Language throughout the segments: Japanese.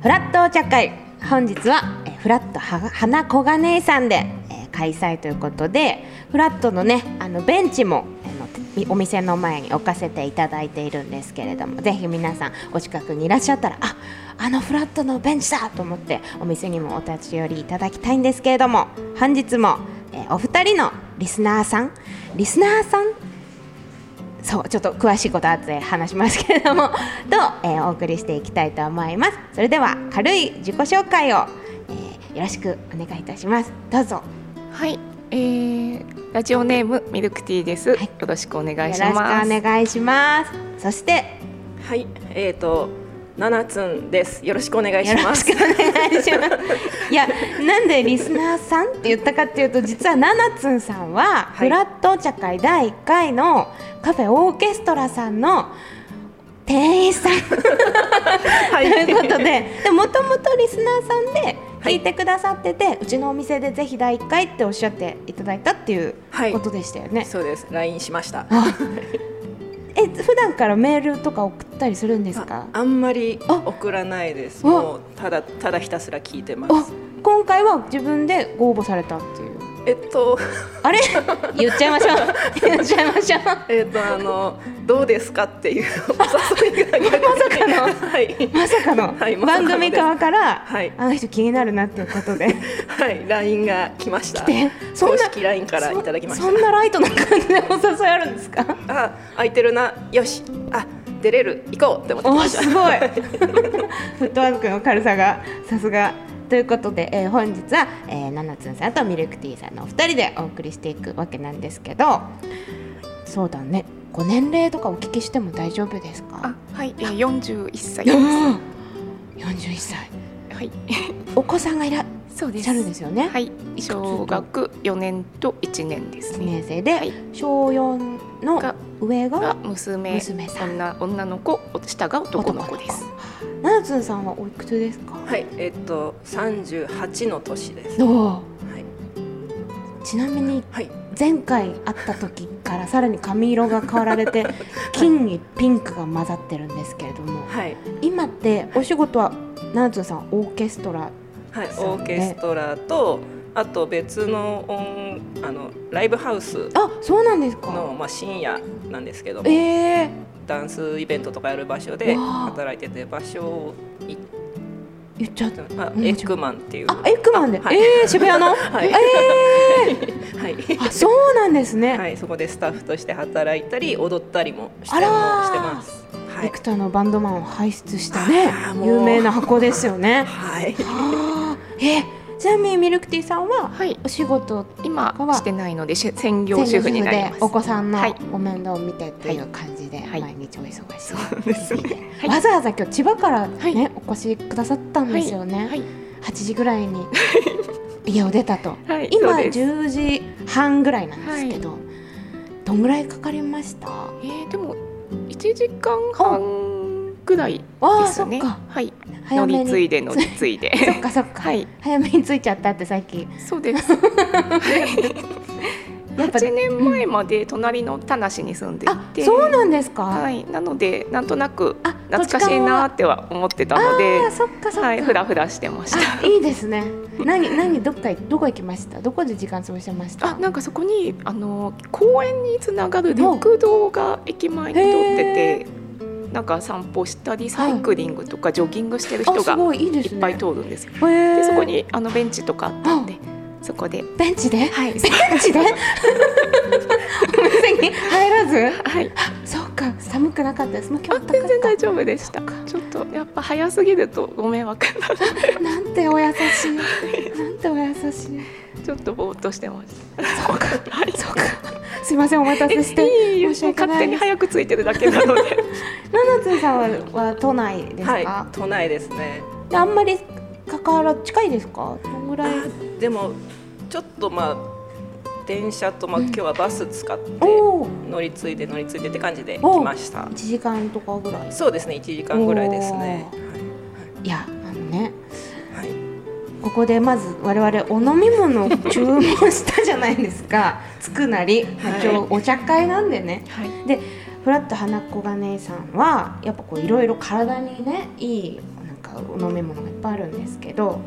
フラットお茶会。本日はフラットは花小金井さんで、開催ということでフラットのねあのベンチもお店の前に置かせていただいているんですけれどもぜひ皆さんお近くにいらっしゃったらああのフラットのベンチだ！と思ってお店にもお立ち寄りいただきたいんですけれども本日も、えお二人のリスナーさんリスナーさんそうちょっと詳しいことは後で話しますけれども と、えーお送りしていきたいと思います。それでは軽い自己紹介を、えーよろしくお願いいたします。どうぞ。はい、えー、ラジオネームミルクティーです。はい。よろしくお願いしよろしくます。お願いします。そしてはい、えっ、と、七つんです。よろしくお願いします。いしますいやなんでリスナーさんって言ったかっていうと実はナナツンさんは、はいフラットお茶会第1回のカフェオーケストラさんの店員さん はということで、でもともとリスナーさんで聞いてくださってて、うちのお店でぜひ第1回っておっしゃっていただいたっていうはいことでしたよね。そうです。ラインしました。あえ普段からメールとか送ったりするんですか？ああんまりあ送らないです。あもうただただひたすら聞いてまあす。今回は自分でご応募されたっていうえっと、あれ？言っちゃいましょう。言っちゃいましょう。えっとあのどうですかっていう お誘いが逆にまさかの？はい。まさかの？はいまさかのです。番組側から、はい。あの人気になるなっていうことで。はいラインが来ました。でそんな公式ラインからいただきました。そ。そんなライトな感じでお誘いあるんですか？あ空いてるな。よし。あ出れる。行こうって思っておました。すごい。フットワークの軽さがさすがということで、えー本日は、えー、ナナツンさんとミルクティーさんのお二人でお送りしていくわけなんですけどそうだね。ご年齢とかお聞きしても大丈夫ですか？あ、はい、えー、41歳です。ー41歳。はい、お子さんがいらっそうです。ですよね、はい、小学4年と1年です1ね。年生で、はい。小4のが上がが娘。娘さん。女女の子、下が男の子です。ナナツンさんはおいくつですか？はい。えっと三十八の年です。はい。ちなみにはい。前回会った時からさらに髪色が変わられて 金にピンクが混ざってるんですけれども。はい。今ってお仕事はナナツンさんオーケストラはい、オーケストラとあと別の音あのライブハウスあそうなんですか。の、まあ、深夜なんですけども、えー、ダンスイベントとかやる場所で働いてて場所を行っ言っちゃった。あうん。エッグマンっていう。あエッグマンで、あはい。えー、渋谷の、はい。えはい、ー、あそうなんですね、はい、そこでスタッフとして働いたり踊ったりもしてます。はい。ビクターのバンドマンを輩出したね。有名な箱ですよね。はい、えちなみにミルクティーさんははい、お仕事今は？してないのでし専業主婦になります。でお子さんのはい。お面倒を見てっていう感じではい。毎日お忙しい、そうですね。はい。わざわざ今日千葉からね、はい。お越しくださったんですよね、はい、8時ぐらいに家を出たと。はい、今そうです。10時半ぐらいなんですけど、どんぐらいかかりました？えー、でも1時間半ぐらいですね。はい、早めに。乗り継いで乗り継いで。そっかそっか、はい、早めに着いちゃったってさっき。そうです。やっぱ8年前まで隣の田無に住んでいあて、そうなんですか、はい、なのでなんとなくあ懐かしいなっては思ってたのであー、そっかそっか、はい、ふらふらしてました。あいいですね。何何どっかどこ行きました？どこで時間過ごしてました？あなんかそこにあの公園につながる緑道が駅前に通っててなんか散歩したりサイクリングとかジョギングしてる人がごいっぱい通るんですよ。へー。でそこにあのベンチとかあったんでそこで。ベンチで？はい。ベンチで？お店に入らず？はい。そうか。寒くなかったです。もう今あ日全然大丈夫でした。ちょっとやっぱ早すぎるとご迷惑な なんてお優しい。なんてお優しいちょっとぼーっとしてました。そうか。そうかすいませんお待たせしていい勝手に早くついてるだけなので。ナナツさんはは都内ですか、はい、都内ですね。であんまり関わら近いですか？どのぐらい？あでもちょっとまあ電車とまあ今日はバス使って乗り継いで乗り継いでって感じでお来ました。1。時間とかぐらい。そうですね、1時間ぐらいですね。い。やあのねはい、はいここでまず我々お飲み物を注文したじゃないですか。つくなり、今日お茶会なんでね。はい。でフラット花子が姉さんはやっぱこういろいろ体にねいいなんかう飲み物がいっぱいあるんですけど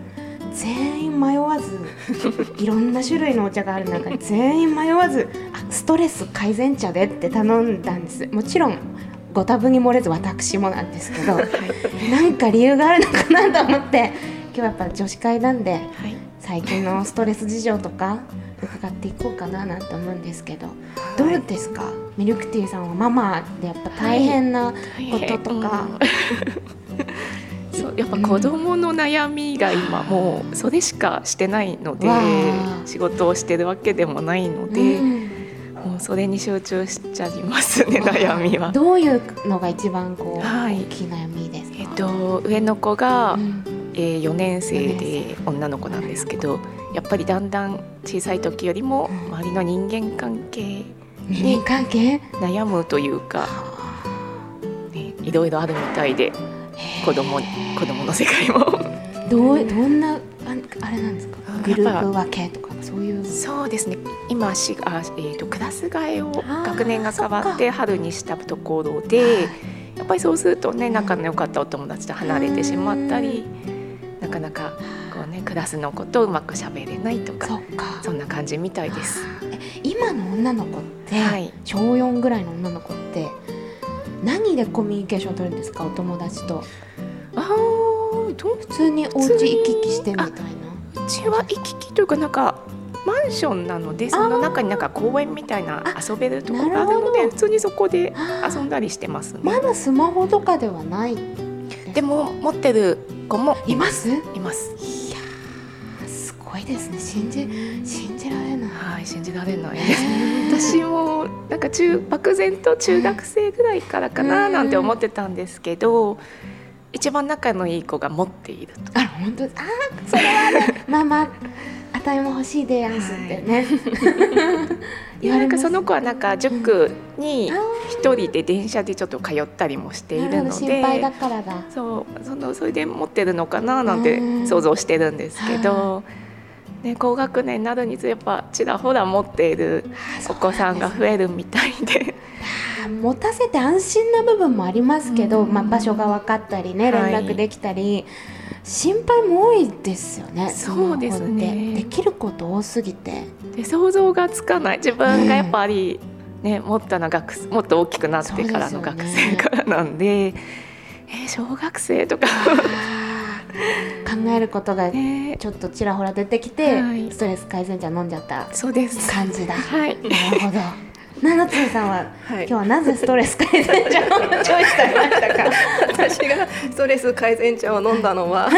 全員迷わず いろんな種類のお茶がある中に全員迷わずあストレス改善茶でって頼んだんです。もちろんご多分に漏れず私もなんですけど、なんか理由があるのかなと思って今日はやっぱ女子会なんではい。最近のストレス事情とか伺っていこうかななんて思うんですけどどうですか？ミルクティーさんはママでやっぱ大変なこととか、うん。そうやっぱ子供の悩みが今もうそれしかしてないのでわあ。仕事をしてるわけでもないので、うん。もうそれに集中しちゃいますね悩みは。どういうのが一番こう、はい。大きい悩みですか？えっと上の子が、うんえー、4年生四で女の子なんですけどやっぱりだんだん小さい時よりもうん。周りの人間関係人間関係？悩むというか、ね、いろいろあるみたいで子供子供の世界も。どうどんなああれなんですか？あグループ分けとかそういう。そうですね。今しあ、えー、とクラス替えを学年が変わそっって春にしたところでやっぱりそうするとね仲の良かったお友達と離れてしまったりなかなかこう、ね、クラスの子とうまくしゃべれないとかそんな感じみたいです。え今の女の子って、はい。小4ぐらいの女の子って何でコミュニケーション取るんですか？お友達と。あーどう普通にお家行き来してみたいな。うちは行き来というかなんかマンションなのでその中になんか公園みたいなあ遊べるところがあるので普通にそこで遊んだりしてますね。まだスマホとかではないでも持ってる子もいますいやいます。ーすごいですね信じ信じられないはい信じられないです。私もなんか中漠然と中学生ぐらいからかななんて思ってたんですけど、一番仲のいい子が持っていると。あら本当？あーそれはね ママあたいも欲しいでやんすってね、いやなんかその子子はなんか塾に一人で電車でちょっと通ったりもしているので。心配だからだ。そうそのそれで持ってるのかななんてうん。想像してるんですけど、ね、高学年になるにつれやっぱちらほら持っているお子さんが増えるみたいで。持たせて安心な部分もありますけど、うん。まあ、場所が分かったりね連はい。絡できたり、心配も多いですよねそうですね。できること多すぎて。で想像がつかない。自分がやっぱり、ね、もっとな学生もっと大きくなってからの学生からなんで。えー小学生とか、考えることがね、ちょっとちらほら出てきて、はい。ストレス改善茶飲んじゃったそうです。感じだ。はい。なるほど。七つさんは、はい今日はなぜストレス改善茶をチョイスされましたか？私がストレス改善茶を飲んだのは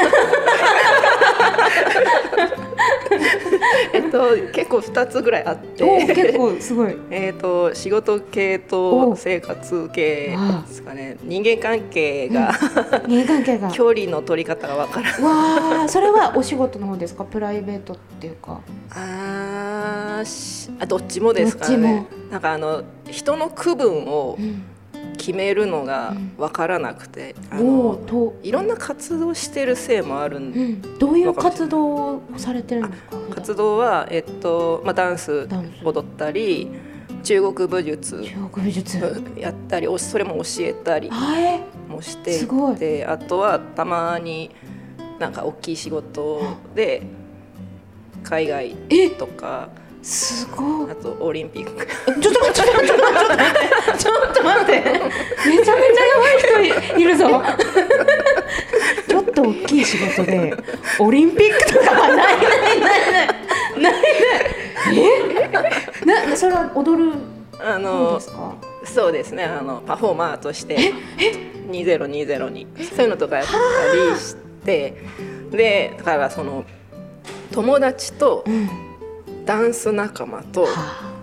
えっと結構2つぐらいあっおて結構すごい。えっと仕事系と生活系ですかね。人間関係が、人間関係が。距離の取り方がわからないわあ、それはお仕事の方ですか、プライベートっていうか。ああどっちもですかどっねなんかあの人の区分をうん、決めるのがわからなくて、あおおのと、いろんな活動してるせいもあるんでうん、どういう活動をされてるんですか。活動は、えっとまあ、ダンス踊ったり中国武術。やったりおそれも教えたりもしてすごい。であとはたまになんか大きい仕事で海外え？とかすごいあ。とオリンピックちょっと待って、ちょっと待って、ちょっと待って、めちゃめちゃやばい人いいるぞ。ちょっと大きい仕事で、オリンピックとかはないないないないないない。え？な、それは踊る方あの？そうですねあのパフォーマーとして2020にそういうのとかやったりしてでだからその友達とうん。ダンス仲間とは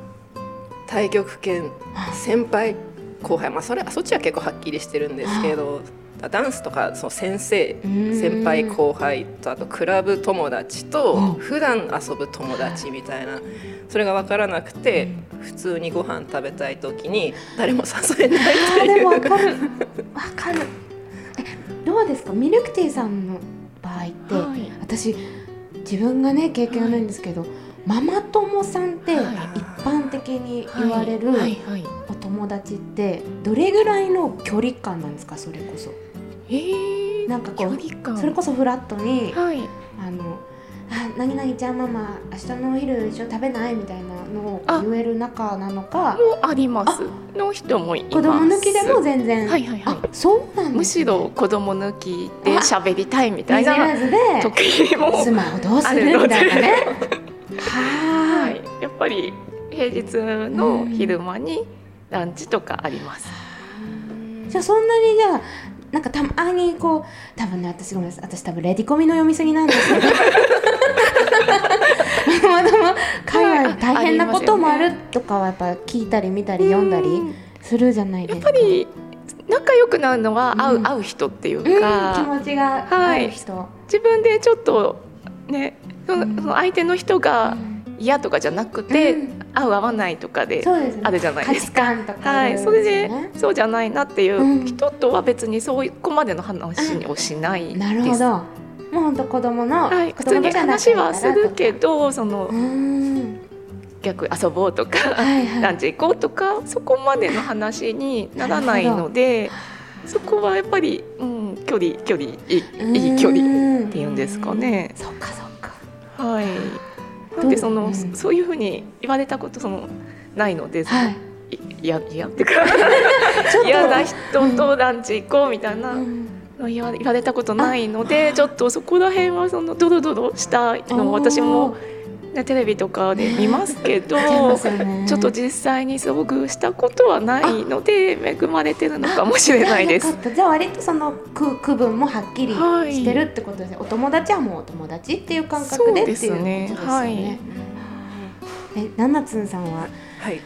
太極拳先輩後輩まあそれそっちは結構はっきりしてるんですけどダンスとかその先生うん先輩後輩とあとクラブ友達うんと普段遊ぶ友達みたいなそれが分からなくて普通にご飯食べたい時に誰も誘えないっていうーでもわかる。わかる。え、どうですか？ミルクティーさんの場合って。はい私自分がね経験はないんですけど、ママ友さんって一はい。般的に言われるお友達ってどれぐらいの距離感なんですか？それこそ。えー、なんかこうそれこそフラットにはい。あのあ何々ちゃんママ明日のお昼一緒に食べない？みたいなのをあ。言える仲なのかもあります。の人もいます。子供抜きでも全然、はいはいはい。あそうなんです、ね、むしろ子供抜きで喋りたいみたいな時もで。スマホどうする？みたいなねははい。いやっぱり平日の昼間にランチとかあります、じゃあそんなにじゃあなんかたまにこう多分ね私ごめんなさい。私多分レディコミの読みすぎなんですけど。まだま海外大変なこともあるとかはやっぱ聞いたり見たり読んだりするじゃないやですか。っぱり仲良くなるのは会う,、うん。会う人っていううん、気か、持ちがある人、自分でちょっとねうん。その相手の人が嫌とかじゃなくて、うん。合う合わないとかであるじゃないですか。はい、それでそうじゃないなっていう人とは別にそこまでの話をしないです。なるほど。もう本当子供の、はい、子普通に話はするけどその逆遊ぼうとか、はいはい。ランチ行こうとかそこまでの話にならないのでそこはやっぱり、うん、距離距離いいいい距離っていうんですかね。そっかそっかはい。なんでその、うん。そういうふうに言われたことそのないので、はい。いやいやってか 嫌な人とランチ行こうみたいなうん。の言わ言われたことないのでちょっとそこら辺はそのドロドロしたのを私も、ね、テレビとかで見ますけど、ね。ちょっと実際に遭遇したことはないので恵まれてるのかもしれないです。じゃあ割とその区区分もはっきりはい。してるってことですね、お友達はもうお友達っていう感覚でっていうことですね。ね。はい。えナナツンさんははい。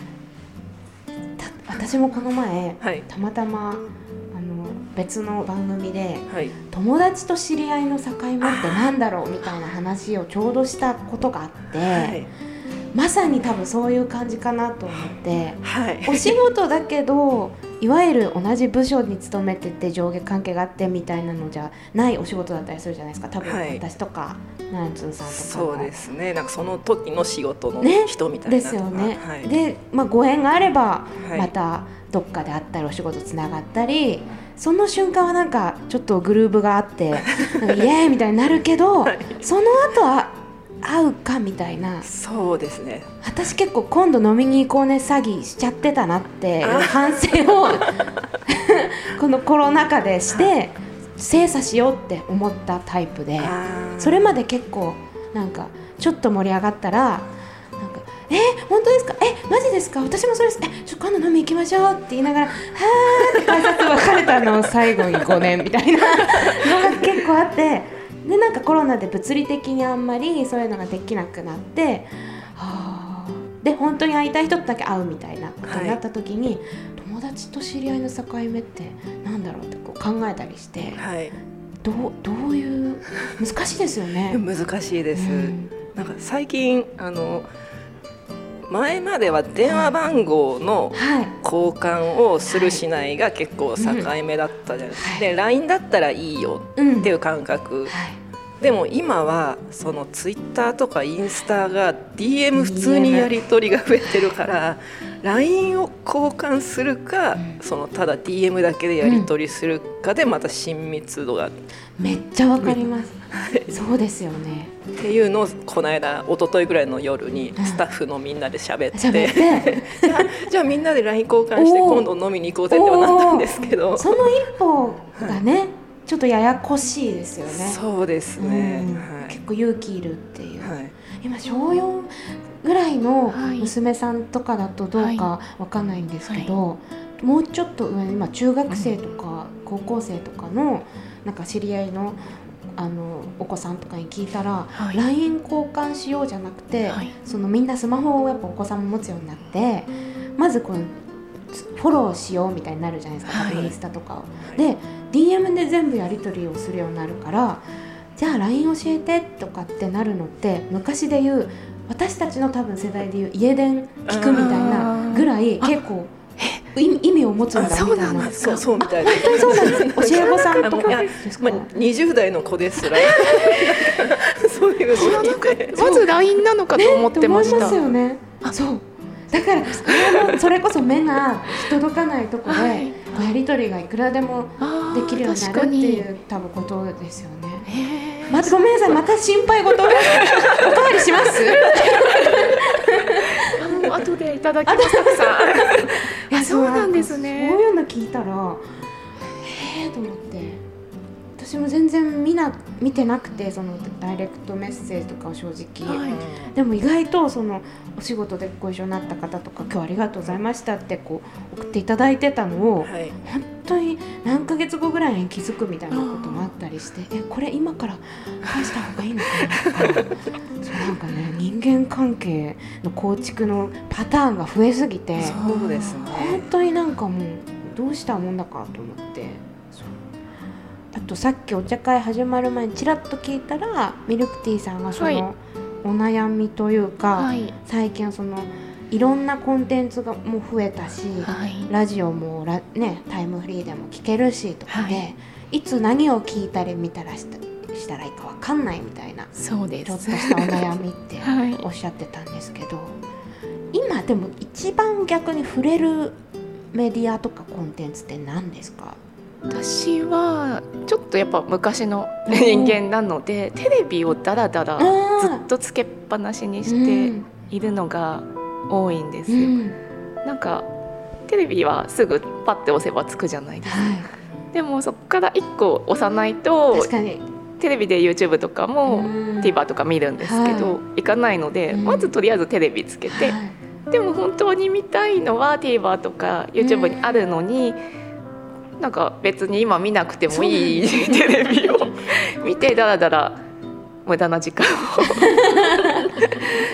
た私もこの前はい。たまたま別の番組ではい。友達と知り合いの境目ってなんだろうみたいな話をちょうどしたことがあって、はい。まさに多分そういう感じかなと思ってはい。お仕事だけどいわゆる同じ部署に勤めてて上下関係があってみたいなのじゃないお仕事だったりするじゃないですか。多分はい。私とかナナツンさんとかそうですね。なんかその時の仕事のね人みたいなですよね、はい、で、まあ、ご縁があればはい。またどっかで会ったりお仕事つながったりその瞬間はなんかちょっとグルーブがあって なんかイエーイみたいになるけど、はい。その後は会うかみたいな。そうですね。私結構今度飲みに行こうね詐欺しちゃってたなって反省を このコロナ禍でして精査しようって思ったタイプで。それまで結構なんかちょっと盛り上がったらなんか「え本当ですか？えマジですか？私もそれです。えちょ今度飲み行きましょう」って言いながら「はーって改札別れたのを最後に5年みたいな。のが結構あってでなんかコロナで物理的にあんまりそういうのができなくなってはー。で本当に会いたい人とだけ会うみたいなことになった時に、友達と知り合いの境目ってなんだろうってこう考えたりしてはい。どうどういう難しいですよね。難しいです、うん。なんか最近あの前までは電話番号のはい。交換をするしないが結構境目だったじゃないですか、はい。で LINE だったらいいようんっていう感覚、はいでも今はそのツイッターとかインスタが DM 普通にやり取りが増えてるから LINE を交換するか、うんそのただ DM だけでやり取りするかでまた親密度が、めっちゃわかります。そうですよね。っていうのをこの間一昨日ぐらいの夜にうん。スタッフのみんなで喋って、喋って、じゃあじゃあみんなで LINE 交換して今度飲みに行こうぜってはなったんですけど。その一歩がね、ちょっとややこしいですよね。そうですね、うん。はい。結構勇気いるっていう。はい。今小4ぐらいのはい。娘さんとかだとどうかわかんないんですけど、もうちょっと上今中学生とか高校生とかのなんか知り合いのあのお子さんとかに聞いたら、はい。LINE 交換しようじゃなくて、はい。そのみんなスマホをやっぱお子さんも持つようになってまずこのフォローしようみたいになるじゃないですか、はい。インスタとかを。で DM で全部やり取りをするようになるからじゃあ LINE 教えてとかってなるのって昔で言う私たちの多分世代で言う家電聞くみたいなぐらい結構意味を持つんだみたいそうなんな。ですそうそうみたいです本当にそうなんです。教え子さんとかですかまあ、20代の子ですら そういうまず LINE なのかと思ってました。ね、と思いますよね。そう。だからそれこそ目が届かないところで、やり取りがいくらでもできるようになるっていう多分ことですよね。まごめんなさいまた心配事 おかわりします？あの後でいただきますたくさん。あそうなんですね。そういうの聞いたらええと思って私も全然見な見てなくてそのダイレクトメッセージとかを正直、はい。でも意外とそのお仕事でご一緒になった方とか今日ありがとうございましたってこう送っていただいてたのを、はい。本当に何ヶ月後ぐらいに気づくみたいなこともあったりしてえこれ今から返した方がいいのかなとかそうなんかね 人間関係の構築のパターンが増えすぎてそうです本ね当になんかもうどうしたもんだかと思ってあとさっきお茶会始まる前にちらっと聞いたらミルクティーさんがそはい。のお悩みというか、はい。最近そのいろんなコンテンツがもう増えたし、はい。ラジオもラ、ね、タイムフリーでも聞けるしとかで、、はいつ何を聞いたり見たらしたしたらいいかわかんないみたいなそうです。ちょっと。したお悩みって はい。おっしゃってたんですけど今でも一番逆に触れるメディアとかコンテンツって何ですか？私はちょっとやっぱ昔の人間なので、テレビをダラダラあーずっとつけっぱなしにうしてんいるのが多いんですよ。うん。なんかテレビはすぐパッて押せばつくじゃないですか。はでもそこから一個押さないい、とテレビで YouTube とかもうん。TVer とか見るんですけど、は行かないので、うん。まずとりあえずテレビつけて、はい。でも本当に見たいのは TVer とか YouTube にあるのに、なんか別に今見なくてもいいテレビを。見てだらだら無駄な時間を。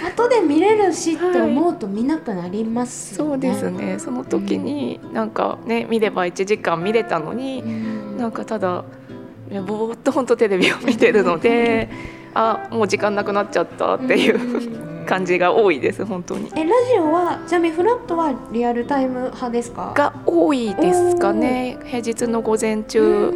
後で見れるしって思うと見なくなりますよね、そうですね。その時になんかね見れば1時間見れたのにうん。なんかただねぼーっと本当テレビを見てるのであもう時間なくなっちゃったっていう感じが多いです本当に。えラジオはちなみにフラットはリアルタイム派ですか？が多いですかね。平日の午前中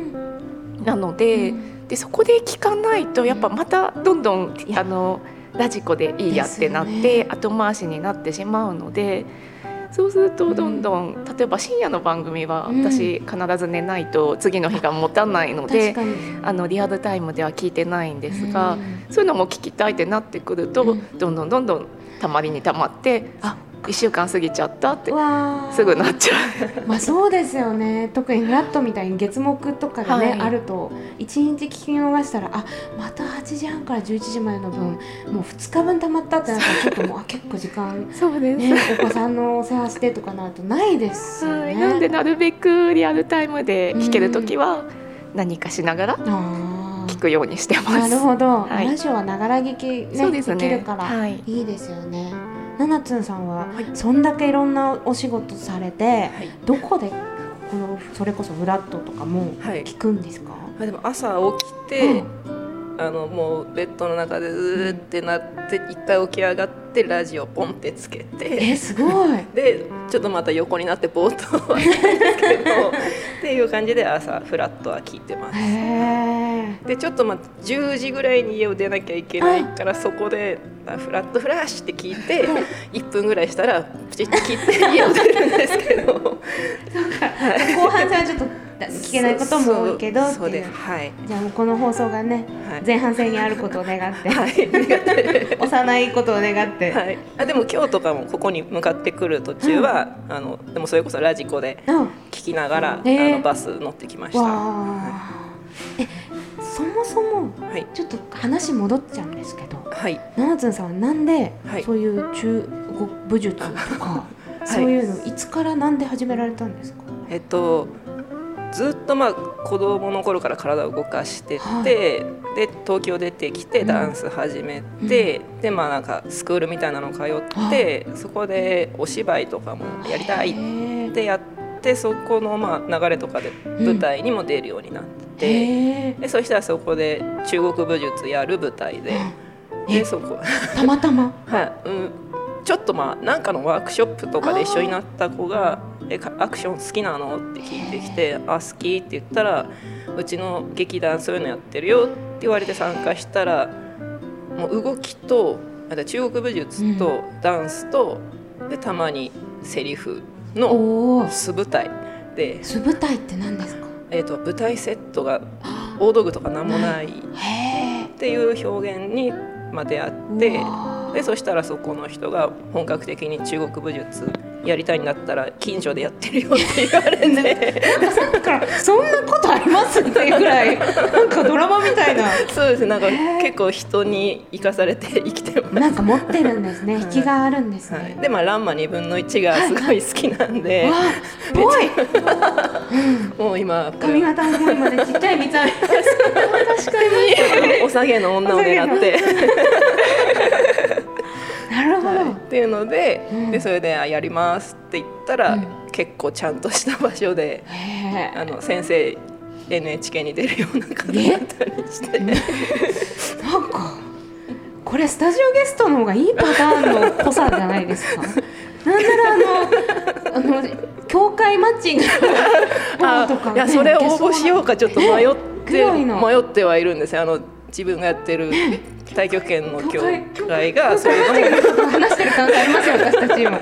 なので,、でそこで聞かないとやっぱまたどんどんいや。あのラジコでいいやってなって、後回しになってしまうのでそうするとどんどん、例えば深夜の番組はうん。私必ず寝ないと次の日が持たないので、確かに。あのリアルタイムでは聞いてないんですが、うん。そういうのも聞きたいってなってくると、うん。どんどんどんどんたまりにたまってあ1週間過ぎちゃったってすぐなっちゃう。まあそうですよね。特にフラットみたいに月木とかでね、はい。あると1日聞き逃したらあまた8時半から11時までの分もう2日分たまったってなったらちょっともうあ 結構時間 そうです。ねお子さんのお世話してとかなるとないですよね。はい、なんでなるべくリアルタイムで聞けるときは何かしながら聞くようにしてます。なるほど、はい。ラジオはながら聞き、ねね。できるから、はい。いいですよね。ななつんさんは、はい。そんだけいろんなお仕事されて、はい。どこでこのそれこそフラットとかもはい。聞くんですか、まあでも朝起きて、あのもうベッドの中でうーってなって一回起き上がってラジオポンってつけて。えすごい。でちょっとまた横になってぼーっとっていう感じで朝フラットは聞いてます。でちょっとまあ10時ぐらいに家を出なきゃいけないからそこであフラットフラッシュって聞いて 1分ぐらいしたらプチッと切って家を出るんですけど。後半戦はちょっと聞けないことも多いけどはい。じゃあもうこの放送がねはい。前半戦にあることを願って、はい。幼いことを願って、はい、あでも今日とかもここに向かってくる途中は、あのでもそれこそラジコでうん。聞きながら、へー。あのバス乗ってきました。わはあ、えそもそもい、ちょっと話戻っちゃうんですけどはい、七つんさんはなんで、はい。そういう中国武術とか、そういうのいつからなんで始められたんですか、えっとずっとまあ子供の頃から体を動かしてて、はい。で東京出てきてうん。ダンス始めて、でまあなんかスクールみたいなの通って、そこでお芝居とかもやりたいってやってそこのまあ流れとかで舞台にも出るようになって、へでそしたらそこで中国武術やる舞台で。えでそこー たまたま？はい、うん、ちょっとまあなんかのワークショップとかで一緒になった子が「えかアクション好きなの?」って聞いてきて「あ好き」って言ったら「うちの劇団そういうのやってるよ」って言われて参加したらもう動きと中国武術とダンスとでたまにセリフの素舞台で、素舞台って何ですか？えー、と舞台セットが大道具とか何もないっへていう表現にまあ出会っえてでそしたらそこの人が本格的に中国武術やりたいんだったら近所でやってるよって言われて。だからそんなことあります？っていうぐらいなんかドラマみたいな。そうですね。なんか結構人に生かされて生きてます。なんか持ってるんですね。はい。引きがあるんですはい、ね、でまあ「ランマ2分の1」がすごい好きなんで、わあぽい、う んもう今こ髪れ型も今ねちっちゃい三つ編み 確かに。お下げの女を狙って、なるほど、はい、っていうので,、うん。でそれであ「やります」って言ったら、うん。結構ちゃんとした場所であの先生 NHK に出るような方だったりして。なんかこれスタジオゲストの方がいいパターンの濃さじゃないですか？なんならあのあの教会マッチングとか、ね、いやそれ応募しようかちょっと迷っぐて迷ってはいるんですよ。あの自分がやってる 太極拳の協教会会がそういうのを話してる可能性ありますよ私たち今。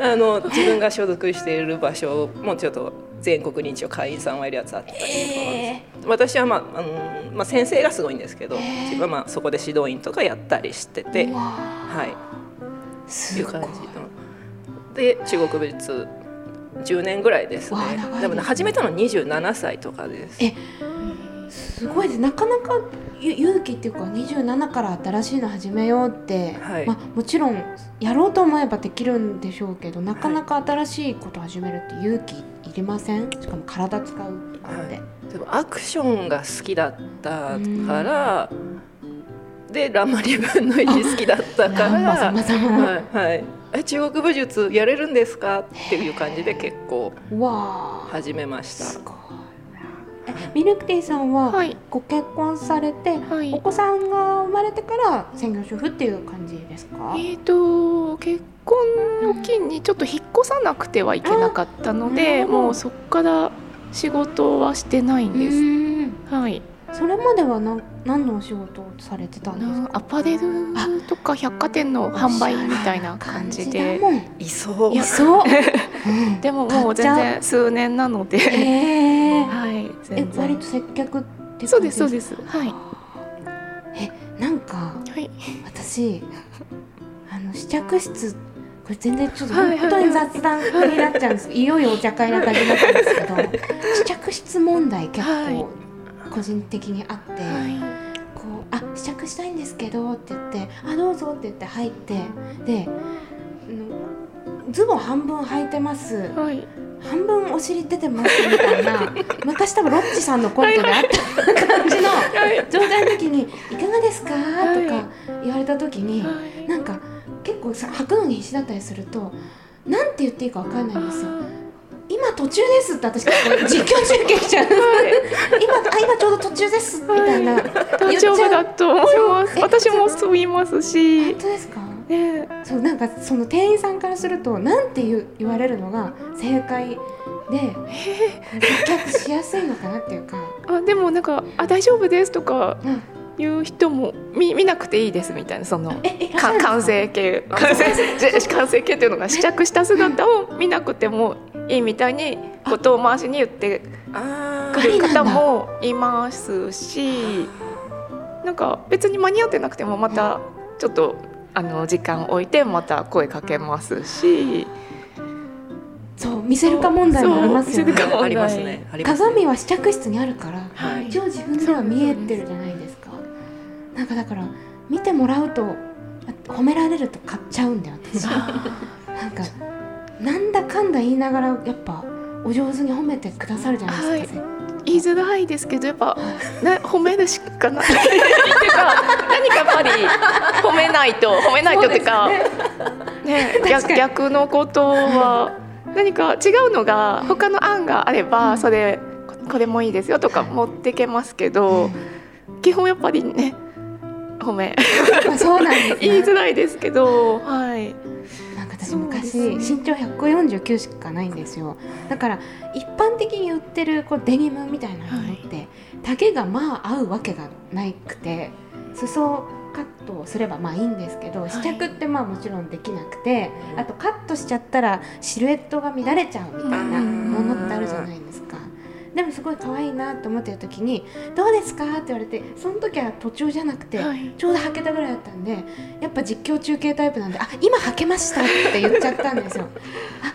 あの自分が所属している場所もちょっと全国に一応会員さんはいるやつあったりとか、え私は、まああのまあ、先生がすごいんですけど、自分はまあそこで指導員とかやったりしてて、はい、ーすごい。いう感じの。で中国武術10年ぐらいですね。わあ長いですね。でもね始めたの27歳とかです。えすごいです。なかなかゆ勇気っていうか27から新しいの始めようって、はい。まあ、もちろんやろうと思えばできるんでしょうけどなかなか新しいこと始めるって勇気いりません？しかも体使うとかって、でもアクションが好きだったから、でラマリ分の1好きだったからはいはい、え中国武術やれるんですか？っていう感じで結構始めましたミルクティーさんははい。ご結婚されて、はい。お子さんが生まれてから専業主婦っていう感じですか？えー、と結婚を機にちょっと引っ越さなくてはいけなかったのでもうそこから仕事はしてないんです。うん。はい、それまでは何何のお仕事をされてたんですか？なアパレルとか百貨店の販売みたいな感じで。いそう。いそう、う。んでももう全然数年なので、えー、はいえ割と接客ってそうですそうすです。はい。えなんかはい。私あの試着室これ全然ちょっと本当に雑談になっちゃうんです、い。よいよお茶会な感じになったんですけど試着室問題結はい。構個人的にあって、はい。こうあ試着したいんですけどって言ってあどうぞって言って入ってでうんズボン半分履いてます。はい。半分お尻出てますみたいな 昔多分ロッチさんのコントであった 感じの状態の時に「いかがですか?」とか言われた時にはい。なんか結構さ履くのに必死だったりするとなんて言っていいかわかんないんですよ。今途中ですって私実況中継しちゃう今あ今ちょうど途中ですみたいな。大丈夫だと思います。え私もそう言いますし。本当ですかね。そうなんかその店員さんからするとなんて言う言われるのが正解で接客しやすいのかなっていうか、あでもなんか「あ大丈夫です」とか。うん、言う人も見見なくていいですみたいなその完成形。完成じ 完成形っていうのが試着した姿を見なくてもいいみたいにこう遠回しに言ってあくる方もいますしなんか別に間に合ってなくてもまたちょっとあの時間置いてまた声かけますし。そう見せるか問題もありますよね。鏡は試着室にあるからはい。一応自分では見えてるじゃないですかなんかだから見てもらうとあ褒められると買っちゃうんだよ私 なんかなんだかんだ言いながらやっぱお上手に褒めてくださるじゃないですか、言いづらいですけどやっぱ、ね、褒めるしかない。っていうか何かやっぱり褒めないと褒めないとっていうかね。確かに。逆逆のことは何か違うのが他の案があればそれここれもいいですよとか持ってけますけど基本やっぱりね褒めまあそうなんですね。言いづらいですけどはい。なんか私昔、ね。身長149しかないんですよ。だから一般的に売ってるこうデニムみたいなものって、丈がまあ合うわけがないくて裾カットをすればまあいいんですけど試着ってまあもちろんできなくて、あとカットしちゃったらシルエットが乱れちゃうみたいなものってあるじゃないですか。でもすごい可愛いなと思ってる時に「どうですか?」って言われてその時は途中じゃなくて、はいちょうど履けたぐらいだったんでやっぱ実況中継タイプなんで「あ今履けました」って言っちゃったんですよ。あ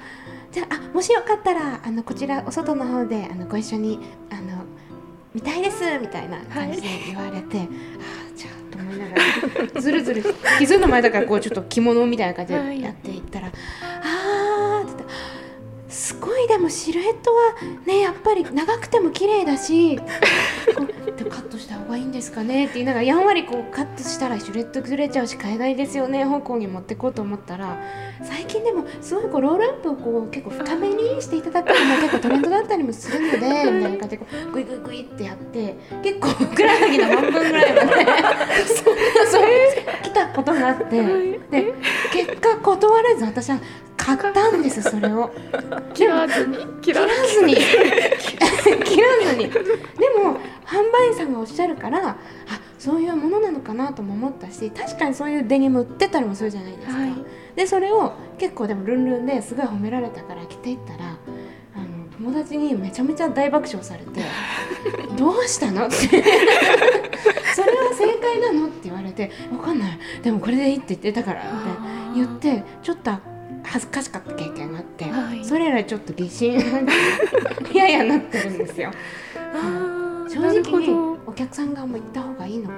じゃああもしよかったらあのこちらお外の方であのご一緒にあの見たいですみたいな感じで言われて、あじゃあと思いながらずるずる傷の前だからこうちょっと着物みたいな感じでやっていったら「あー」って言ったらすごいでもシルエットはねやっぱり長くても綺麗だしカットした方がいいんですかねって言いながらやんわりこうカットしたらシルエットずれちゃうし海外ですよね香港に持ってこうと思ったら最近でもすごいこうロールアップをこう結構深めにしていただくのも結構トレンドだったりもするのでみたいな感じでグイグイグイってやって結構ふくらはぎの半分ぐらいまで そう来たことがあって。で結果断れず私は買ったんですそれを。切らずに。切らずに。切らずに。でも販売員さんがおっしゃるからあそういうものなのかなとも思ったし確かにそういうデニム売ってたりもするじゃないですか、はい。でそれを結構でもルンルンですごい褒められたから着ていったらあの友達にめちゃめちゃ大爆笑されて「どうしたの?」って「それは正解なの?」って言われて「わかんない。でもこれでいいって言ってたから」って言ってちょっと恥ずかしかった経験があって、はい。それ以来ちょっと疑心や やなってるんですよ。あー正直にどお客さんがもう行った方がいいのか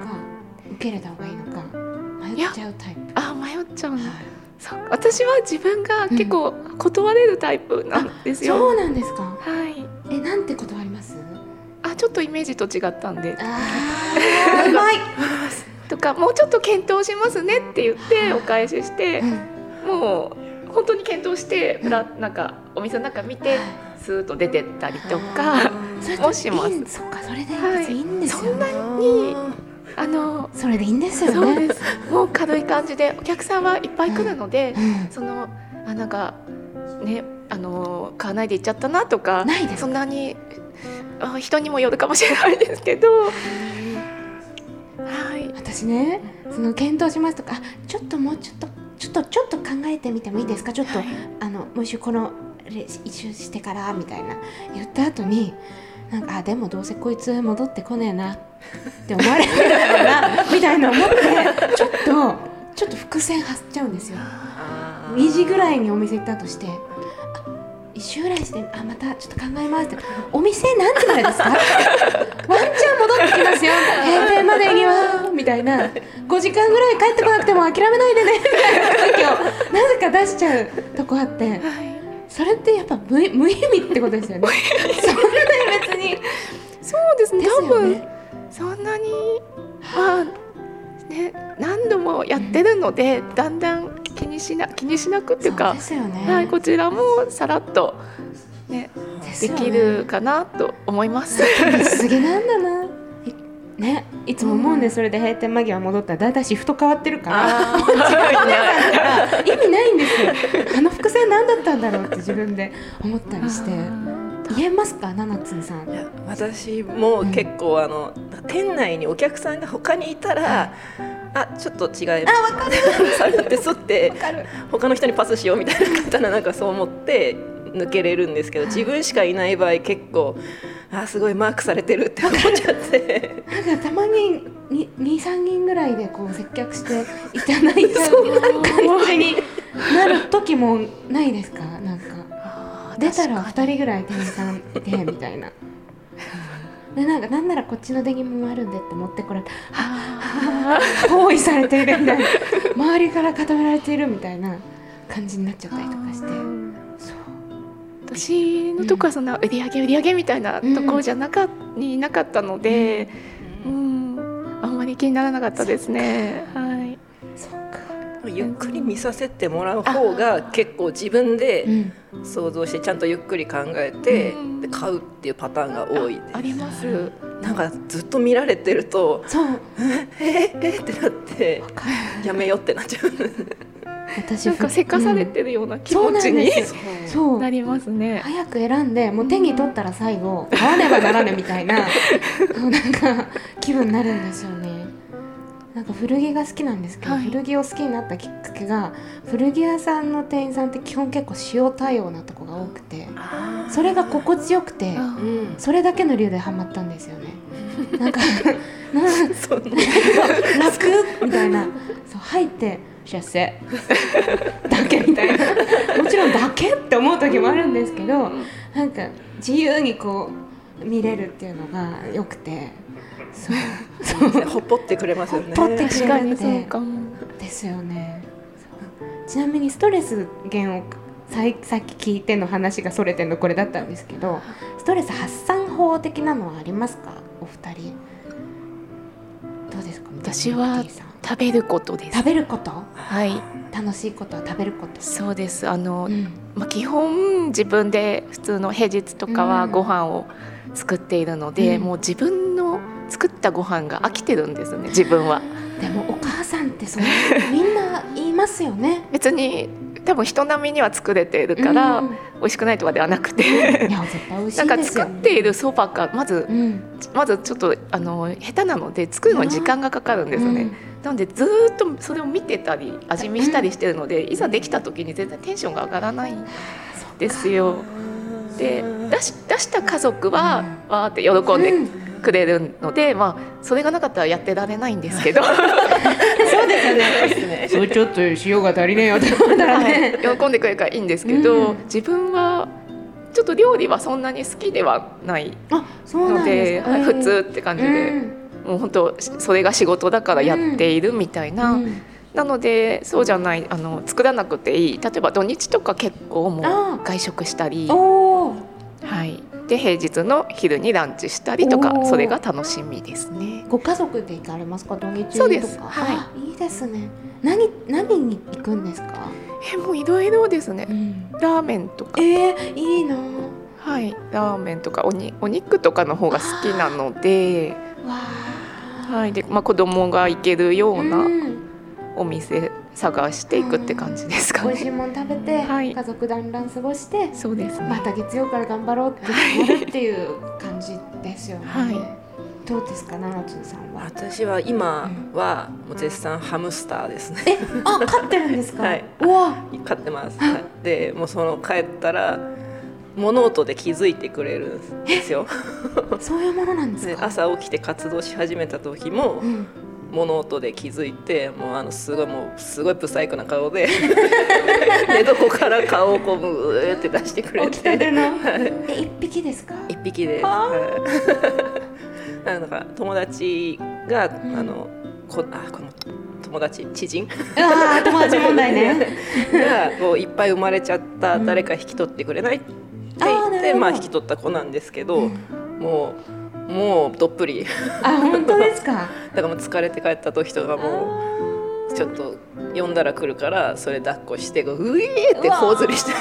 受け入れた方がいいのか迷っちゃうタイプ。あ迷っちゃうの。はい。私は自分が結構断れるタイプなんですよ、そうなんですか？はい。えなんて断ります？あちょっとイメージと違ったんで。あー うまい、とかもうちょっと検討しますねって言ってお返ししてうん。もう本当に検討して裏なんかお店の中見てスーッと出てったりとか もしますいいそっかそれではい。いいんですよ、ね。にあのそれでいいんですよね。もう軽い感じでお客さんはいっぱい来るのでうん。そのあなんかねあの買わないで行っちゃったなとかないですか？そんなにあ人にもよるかもしれないですけど。はい。私ねその検討しますとかあちょっともうちょっとちょっとちょっと考えてみてもいいですか？ちょっと、はいあのもう一周このレ一周してからみたいな。言った後になんかあでもどうせこいつ戻ってこねえな。って思われるだろうな みたいな思ってちょっとちょっと伏線張っちゃうんですよ。2時ぐらいにお店行ったとしてあ一周ぐらいしてあまたちょっと考えますって。お店何時までですか？ワンチャン戻ってきますよ。閉店までにはみたいな。5時間ぐらい帰ってこなくても諦めないでね。みたいな時をなぜか出しちゃうとこあって。はいそれってやっぱ無無意味ってことですよね。そんな別に。そうですね。です多分そんなにまあね何度もやってるので、だんだん気にしな気にしなくっていうかね、はい、こちらもさらっと、ね、ね。できるかなと思います。すぎなんだな。いね、いつも思うんです、それで閉店間際戻ったらだいたいシフト変わってるからあ意味ないんですよ。あの伏線何だったんだろうって自分で思ったりして。言えますか？ナナツンさん。いや私も結構あの店内にお客さんが他にいたら、あちょっと違いあ分かる。そうやってそって他の人にパスしようみたいな方ななんかそう思って抜けれるんですけど自分しかいない場合結構あすごいマークされてるって思っちゃって。なんかたまに23人ぐらいでこう接客していただいちゃう。感じになる時もないですか？なんか。出たら2人ぐらい店員さんいてみたいな。でなんかなんならこっちのデニムもあるんでって持ってこられてあ包囲されているみたいな。周りから固められているみたいな感じになっちゃったりとかして。そう。私のとこはそんな売り上げ売り上げみたいなところじゃなか,、にいなかったので、うん、あんまり気にならなかったですね。はい。そっか。ゆっくり見させてもらう方が結構自分でうん。想像してちゃんとゆっくり考えてうん。で買うっていうパターンが多いです。ああります。なんかずっと見られてるとそう。ええってなってやめようってなっちゃう。私なんかせかされてるような気持ちそうなんそう。なりますね。早く選んでもう手に取ったら最後買わねばならぬみたいな なんか気分になるんですよねなんか古着が好きなんですけど、はい。古着を好きになったきっかけが古着屋さんの店員さんって基本結構塩対応なとこが多くてそれが心地よくてあうん。それだけの理由でハマったんですよね。なんかな。んその楽？みたいな。そう入って幸せ。だけみたいな。もちろんだけって思う時もあるんですけどなんか自由にこう見れるっていうのが良くてそう。そう。ほっぽってくれますよねほっぽって確かにそう。かもですよねちなみにストレス源をさいさっき聞いての話がそれてんのこれだったんですけどストレス発散法的なのはありますかお二人どう。ですか私は食べることです食べることはい楽しいことは食べることそう。ですあの、う。んまあ、基本自分で普通の平日とかはう。んご飯を作っているので、うん。もう自分の作ったご飯が飽きてるんですね自分は。でもお母さんってそうみんな言いますよね。別に多分人並みには作れているから、うん。美味しくないとかではなくて。ないんか作っているそばがまずうん。まずちょっとあの下手なので作るのに時間がかかるんですね、なのでずーっとそれを見てたり味見したりしてるので、いざできた時に全然テンションが上がらないんですよ。で出し出した家族はわーって喜んでくれるので、まあそれがなかったらやってられないんですけど、そうですよね。ですね。それちょっと塩が足りねえよって思ったらね。はい。喜んでくれるからいいんですけど、うん。自分はちょっと料理はそんなに好きではないあそうなのではい普通って感じで、もう本当それが仕事だからやっているみたいな。うんなのでそうじゃないあの作らなくていい。例えば土日とか結構もあう外食したり、はい、で平日の昼にランチしたりとかそれが楽しみですね。ご家族で行かれますか？土日とか。そうです。はい。あいいですね。何何に行くんですか、えもういろいろですね。ん、ラーメンとか。えー、いいな。はい。ラーメンとかおにお肉とかの方が好きなので,、わはい。でまあ、子供が行けるよあうなんお店探していくって感じですかね。美味しいもの食べて、はい。家族団らん過ごしてそうですね、また月曜から頑張ろうってやるっていう感じですよね、はどうですか七つさんは？私は今はもう絶賛ハムスターですね。えあ飼ってるんですか、はい。うわ。飼ってます、はい。でもうその帰ったら物音で気づいてくれるんですよ。そういうものなんです 朝起きて活動し始めた時もうん物音で気づいてもうあのすごいもうすごいブサイクな顔で 寝床から顔をこうブーって出してくれ起きたててのえ一匹ですか？一匹で。す。あ。はい。なんか友達が、ん。あのこあこの友達知人？ああ友達問題ね。がこういっぱい生まれちゃった誰か引き取ってくれない？って言って、まあ引き取った子なんですけど、うん。もうもうどっぷり。あ本当ですか？だからもう疲れて帰った時とかもうちょっと呼んだら来るからそれ抱っこしてこううえーって頬ずりして。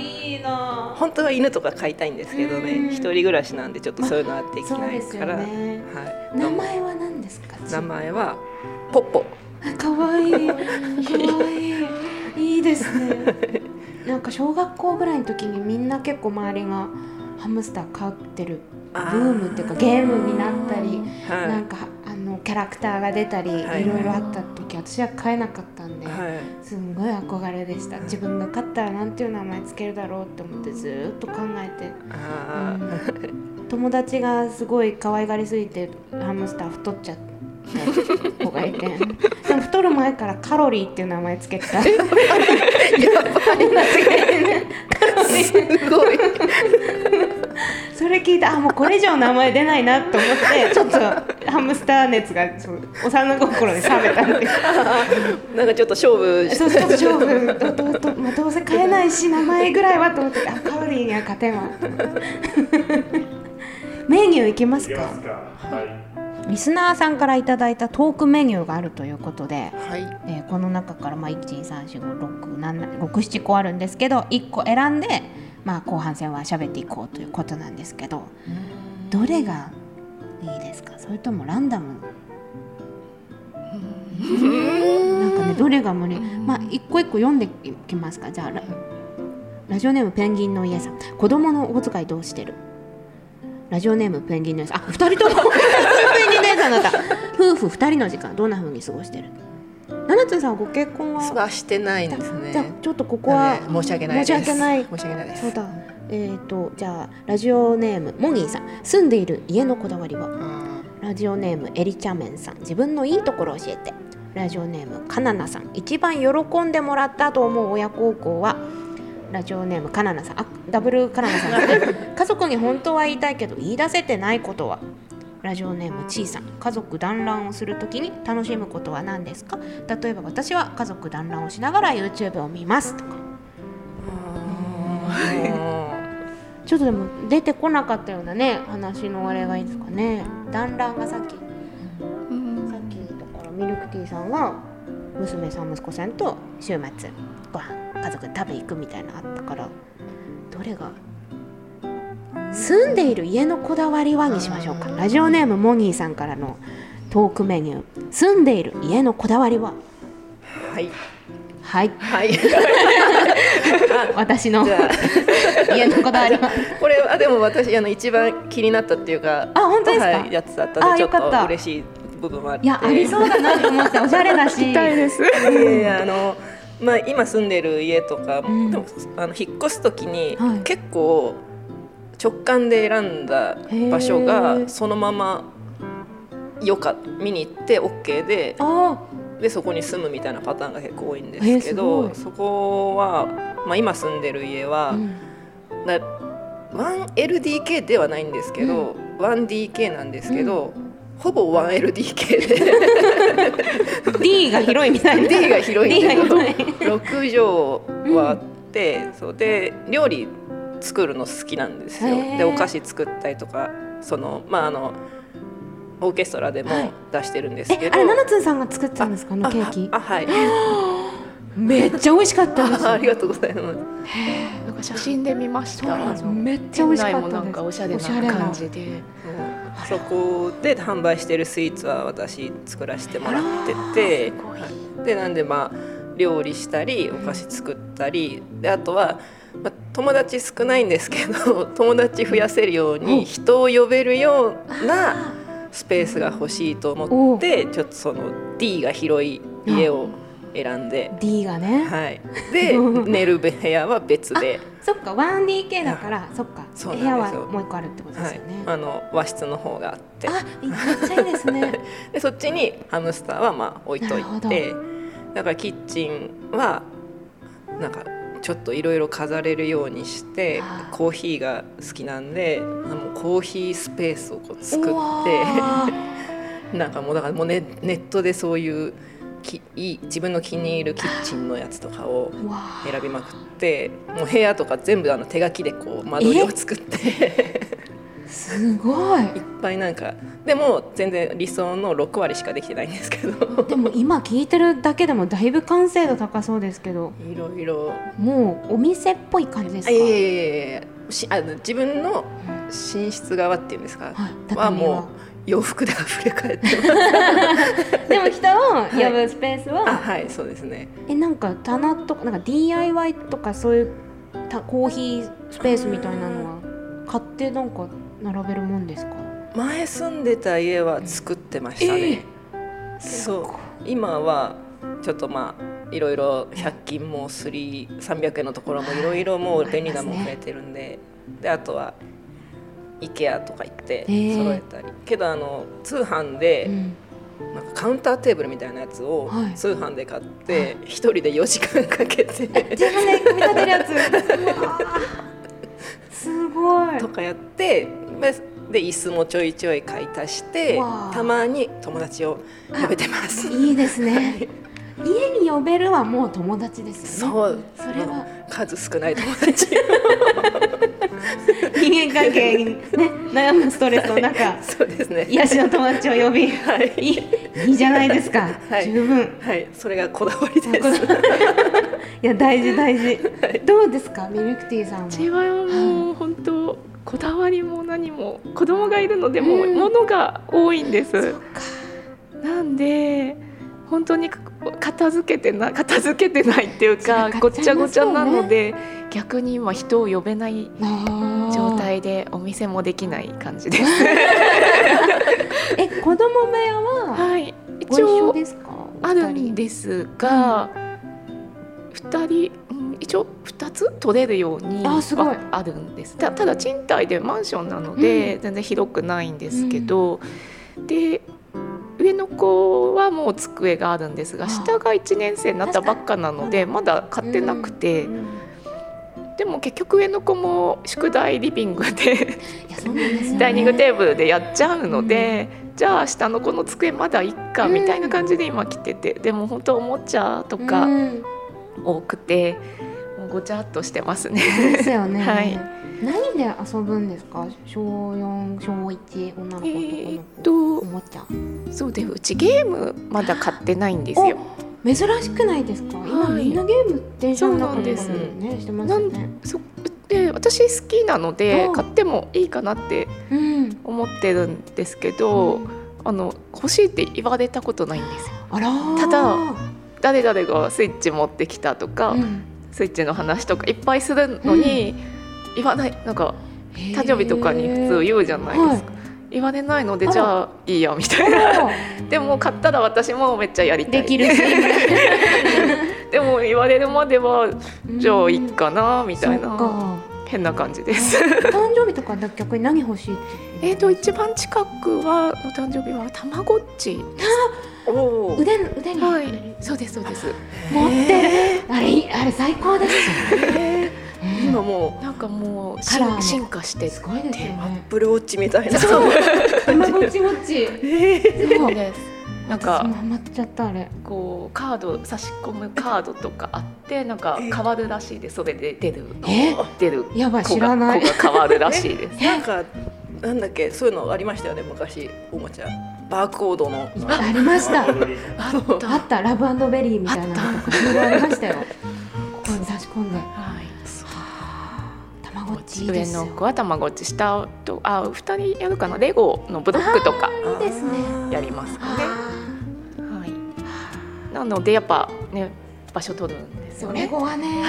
いいな。本当は犬とか飼いたいんですけどうん。ね一人暮らしなんでちょっとそういうのはできないから、ね。はい、名前は何ですか？名前はポッポ。かわいい。かわいい。いいですね。なんか小学校ぐらいの時にみんな結構周りがハムスター飼ってるブームっていうかゲームになったりはい。なんかあのキャラクターが出たり、はい。いろいろあった時私は飼えなかったんで、はい。すんごい憧れでした。自分が飼ったらなんていう名前つけるだろうって思ってずーっと考えて、あー。友達がすごい可愛がりすぎてハムスター太っちゃった子がいて。でも太る前からカロリーっていう名前つけてた。やばい。すごいそれ聞いてあもうこれ以上名前出ないなと思って ちょっとハムスター熱がそう幼心に冷めたんで なんかちょっと勝負しそうちょっと勝負どどど,、まあ、どうせ変えないし名前ぐらいはと思ってあカロリーには勝てんわメニューいきますか。いけますか。はい。リスナーさんからいただいたトークメニューがあるということで、はい。えーこの中からまあ1234567個あるんですけど1個選んで、まあ、後半戦は喋っていこうということなんですけどどれがいいですか？それともランダム？なんかねどれが無理まあ一個一個読んでいきますか？じゃあララジオネームペンギンの家さん。子供のお小遣いどうしてる？ラジオネームペンギンの家さん。あ二人とも。当に姉さんだった。夫婦二人の時間。どんな風に過ごしてる？七つさんご結婚は？はしてないんですね。じゃあちょっとここは申し訳ないです。申し訳ない。申し訳ないです。そうだ。えー、とじゃあラジオネームモギーさん。住んでいる家のこだわりは？ラジオネームエリチャメンさん。自分のいいところを教えて。ラジオネームカナナさん。一番喜んでもらったと思う親孝行は？ラジオネームカナナさん。あダブルカナナさん 家族に本当は言いたいけど言い出せてないことは？ラジオネームちいさん。家族団らんをするときに楽しむことは何ですか？例えば私は家族団らんをしながら YouTube を見ますとか。ちょっとでも出てこなかったようなね話のあれがいいですかね。団らんがさっきうん。さっきだからミルクティーさんは娘さん息子さんと週末ご飯家族で食べ行くみたいなのあったからどれが住んでいる家のこだわりはにしましょうか。ラジオネームモニーさんからのトークメニュー。住んでいる家のこだわりは？はい。はい。はい。私の家のこだわりは？これはでも私あの一番気になったっていうかあ本当ですか？はい、やつだったんでちょっあよかった。と嬉しい部分もあって。いやありそうだなと思っておしゃれだし。たいです。いやいやあのまあ今住んでる家とか、ん。でもあの引っ越す時に、はい。結構直感で選んだ場所へがー。そのままよか見に行って OK であでそこに住むみたいなパターンが結構多いんでえーすけど、すそこは、まあ、今住んでる家は、あ、うん。だ 1LDK ではないんですけど、1DK なんですけど、ほぼ 1LDK で。D が広いみたいな。D が広いんだけど広い。6畳はあって、そうで料理作るの好きなんですよ。でお菓子作ったりとかそのまああのオーケストラでも出してるんですけど、えあれナナツンさんが作ってたんですか？あのケーキ。あははい。めっちゃ美味しかったです。あ ありがとうございます。なんか写真で見ました。めっちゃ美味しかったです。店内もなんかおしゃれなおしゃれな。感じで。そうそこで販売してるスイーツは私作らせてもらってて。でなんでまあ料理したりお菓子作ったり。であとは、まあ、友達少ないんですけど 友達増やせるように人を呼べるようなスペースが欲しいと思ってちょっとその D が広い家を選んで。D がね。はい、で 寝る部屋は別で、そっか。1DK だからそっか。そう部屋はもう一個あるってことではいすよね、あの和室の方があって。あめっちゃいいですね。でそっちにハムスターはまあ置いといて。だからキッチンはなんかちょっといろいろ飾れるようにしてコーヒーが好きなんであのコーヒースペースをこう作ってー。なんかもうだからもうネネットでそういうきいい自分の気に入るキッチンのやつとかを選びまくってもう部屋とか全部あの手書きでこう間取りを作ってすごい。いっぱいなんかでも全然理想の6割しかできてないんですけど。でも今聞いてるだけでもだいぶ完成度高そうですけど。いろいろ。もうお店っぽい感じですか？あいやいやいやいやしあの自分の寝室側っていうんですか、はい。はもう洋服で溢れ返ってます でも人を呼ぶスペースは、あはいそうですね。えなんか棚とかなんか DIY とかそういうたコーヒースペースみたいなのは買ってなんか並べるもんですか？前住んでた家は作ってましたね、そう。今はちょっとまあいろいろ100均も300円のところもいろいろもう便利なもん増えてるんでであとは IKEA とか行って揃えたり、けどあの通販で、うん。なんかカウンターテーブルみたいなやつをはい。通販で買って一、人で4時間かけて。自分で組み立てるやつ。すごい。とかやってでで椅子もちょいちょい買い足してたまに友達を呼べてます。いいですね。家に呼べるはもう友達ですよね。そう。それは。数少ない友達。人間関係にね悩むストレスの中 そうですね。癒しの友達を呼び、はい。いいいいじゃないですか、はい。十分。はい。それがこだわりです。いや大事大事、どうですかミルクティーさんは？うちはもう本当こだわりも何も子供がいるのでもうん。物が多いんです。なんで本当に片付けてな片付けてないっていうか散らかごっちゃごちゃなので、逆に今人を呼べない状態でお店もできない感じです。え子供部屋ははい、ご一応あるんですが、二人、うん、一応二つ取れるようにあすごい。はあるんです。たただ賃貸でマンションなので、全然広くないんですけど、で上の子はもう机があるんですがあ下が1年生になったばっかなのでまだ買ってなくて、うんでも結局上の子も宿題リビングでね。ダイニングテーブルでやっちゃうので、じゃあ下の子の机まだいっかみたいな感じで今来ててでも本当おもちゃとかうん多くて、もうごちゃっとしてますね。ですよね。はい何で遊ぶんですか？小四、小一女の子とえーっ子。とおもちゃ。そうでうちゲームまだ買ってないんですよ。珍しくないですか？今はいみんなゲーム電車の中でそうなんねしてますよね。そで私好きなのであ買ってもいいかなってうん。思ってるんですけど、あの欲しいって言われたことないんですよ。あらー。ただ誰々がスイッチ持ってきたとか、うん。スイッチの話とかいっぱいするのに、言わないなんか誕生日とかに普通言うじゃないですか、言われないのでじゃあいいやみたいな。でも買ったら私もめっちゃやりたい。できるし。でも言われるまではじゃあいいかなみたいな。か変な感じです。誕生日とか逆に何欲しいってえっと一番近くはの誕生日はたまごっち。おお腕腕に。はい。そうですそうです。持って。るあれあれ最高です。よね今もなんかもう進進化してすごいですようアッね。プルウォッチみたいな。そう。たまごっちもっちそうですなん私かもハマっちゃったあれ。こうカード差し込むカードとかあってなんかえ変わるらしいです。それで出るえ？出るやばい子が知らない。子が変わるらしいです。なんかなんだっけ？そういうのありましたよね昔おもちゃ。バーコードの。ありました。あったあった。ラブベリーみたいなのとかありましたよ。ここに差し込んでまごっち上の子はたまごっち下とあ二人やるかな？レゴのブロックとかいいですね。やります。かねあはいなのでやっぱね場所取るんですー。よねレゴはね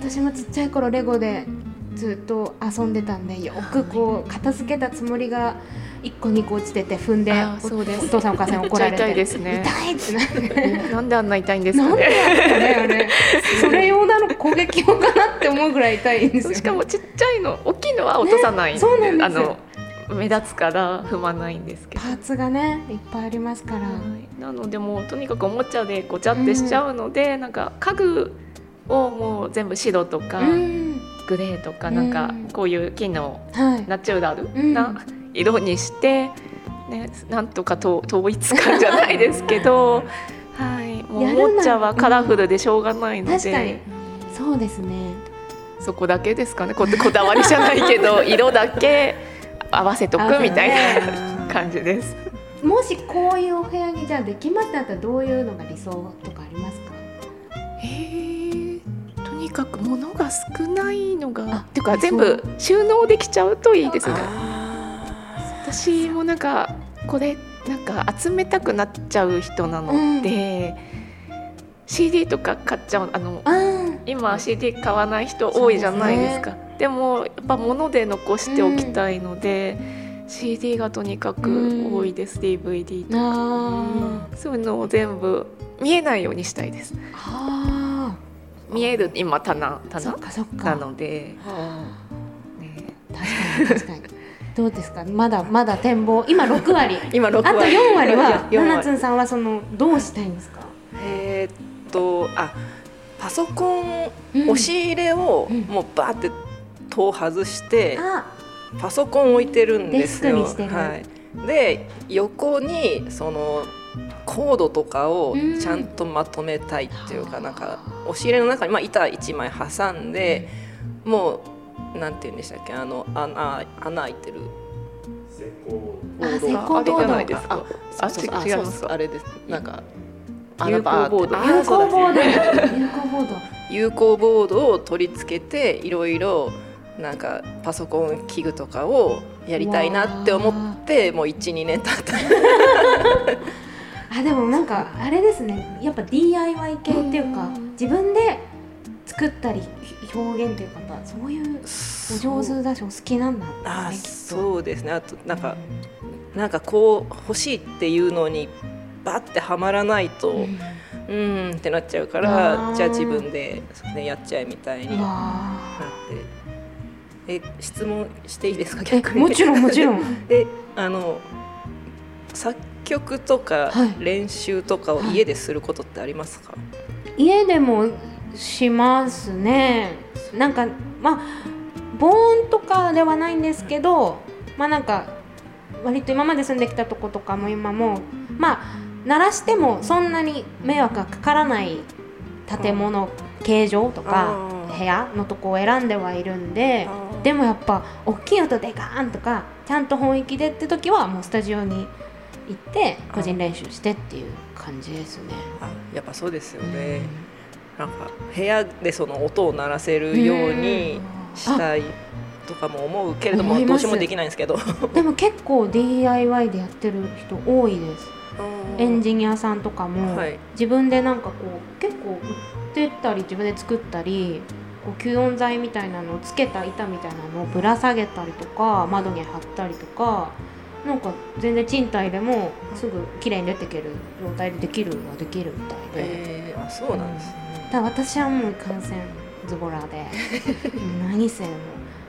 私もちっちゃい頃レゴでずっと遊んでたんでよくこう片付けたつもりが一個二個落ちてて踏んであーそうです。お父さんお母さんに怒られて痛いですね。痛いってなって なんであんな痛いんですなんでかねだろうねあれ。それ用なの攻撃用かなって思うぐらい痛いんですよしかもちっちゃいの大きいのは落とさないんで,、ねそうなんです。あの目立つから踏まないんですけど。パーツがねいっぱいありますから、はい、なのでもうとにかくおもちゃでごちゃってしちゃうので、なんか家具をもう全部白とか、うんグレーとかなんかうん。こういう木のはい。ナチュラルうん。な色にして、ね、なんとかと統一感じゃないですけど、はい、もうおもちゃはカラフルでしょうがないの確かに。で、そうですね。そこだけですかね。ここだわりじゃないけど 色だけ合わせとくみたいな感じです。もしこういうお部屋にじゃあできましたらどういうのが理想とかありますか？えーとにかく物が少ないのがあっていうか全そ部収納できちゃうといいですね。あ私もなんかこれなんか集めたくなっちゃう人なので、CD とか買っちゃうあの今 CD 買わない人多いじゃないですか。でもやっぱ物で残しておきたいので、CD がとにかく多いです、DVD とか。そういうのを全部見えないようにしたいです。あ見える今棚棚？なので、ね、確かに確かに。どうですか？まだまだ展望今6 割。あ今6あと割4割は 4七割つんさんはそのどうしたいんですか、えーっとあパソコンうん。押し入れをうん。もうバーって戸を外してあ。パソコン置いてるんですよ。はい、で横にそのコードとかをちゃんとまとめたいっていうか、うん。なんか押し入れの中に、まあ、板1枚挟んで、もうなんて言うんでしたっけあの穴穴開いてる。施工あボード。ないです。か。あそうそう違うそう。あれです。なんか有効ボード有効ボード有効ボード。有効ボードを取り付けていろいろなんかパソコン器具とかをやりたいなって思ってもう12年経った あでもなんかあれですね。やっぱ DIY 系っていうか自分で作ったりひ表現というかそういうお上手だしお好きなんだねあそうですね。あとなんか、なんかこう欲しいっていうのにバッてはまらないと、ううんん、ってなっちゃうかあらー。じゃあ自分で、ね、やっちゃえみたいになっわて。え質問していいですか逆に。もちろんもちろん。えあの作曲とかはい。練習とかを家ですることってありますか、家でもしますね。なんかまあ防音とかではないんですけどまあなんか割と今まで住んできたとことかも今もまあ鳴らしてもそんなに迷惑がかからない建物形状とか部屋のとこを選んではいるんででもやっぱ大きい音でガーンとかちゃんと本域でって時はもうスタジオに行って個人練習してっていう感じですね。あやっぱそうですよね、なんか部屋でその音を鳴らせるようにしたいとかも思うけれどもどうしようもできないんですけど。でも結構 DIY でやってる人多いです。エンジニアさんとかも、はい。自分でなんかこう結構売ってたり自分で作ったりこう吸音材みたいなのをつけた板みたいなのをぶら下げたりとか窓に貼ったりとかなんか全然賃貸でもすぐ綺麗に出てける状態でできるはできるみたいで、えー、あそうなんですね、ただ私はもう完全ズボラで。何せもう